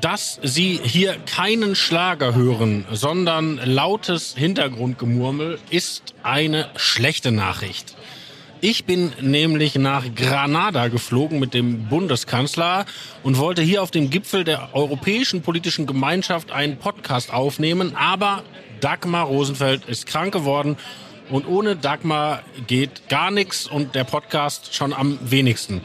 dass Sie hier keinen Schlager hören, sondern lautes Hintergrundgemurmel, ist eine schlechte Nachricht. Ich bin nämlich nach Granada geflogen mit dem Bundeskanzler und wollte hier auf dem Gipfel der Europäischen Politischen Gemeinschaft einen Podcast aufnehmen, aber Dagmar Rosenfeld ist krank geworden und ohne Dagmar geht gar nichts und der Podcast schon am wenigsten.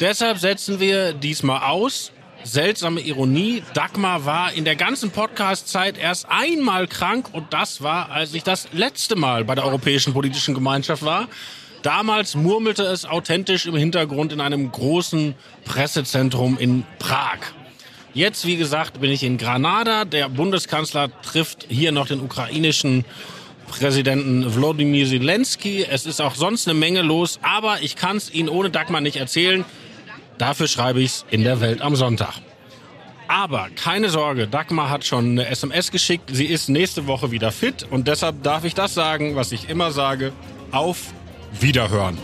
Deshalb setzen wir diesmal aus seltsame Ironie. Dagmar war in der ganzen Podcast-Zeit erst einmal krank und das war, als ich das letzte Mal bei der Europäischen Politischen Gemeinschaft war. Damals murmelte es authentisch im Hintergrund in einem großen Pressezentrum in Prag. Jetzt, wie gesagt, bin ich in Granada. Der Bundeskanzler trifft hier noch den ukrainischen Präsidenten Wladimir Zelensky. Es ist auch sonst eine Menge los, aber ich kann es Ihnen ohne Dagmar nicht erzählen. Dafür schreibe ich es in der Welt am Sonntag. Aber keine Sorge, Dagmar hat schon eine SMS geschickt. Sie ist nächste Woche wieder fit und deshalb darf ich das sagen, was ich immer sage. Auf Wiederhören.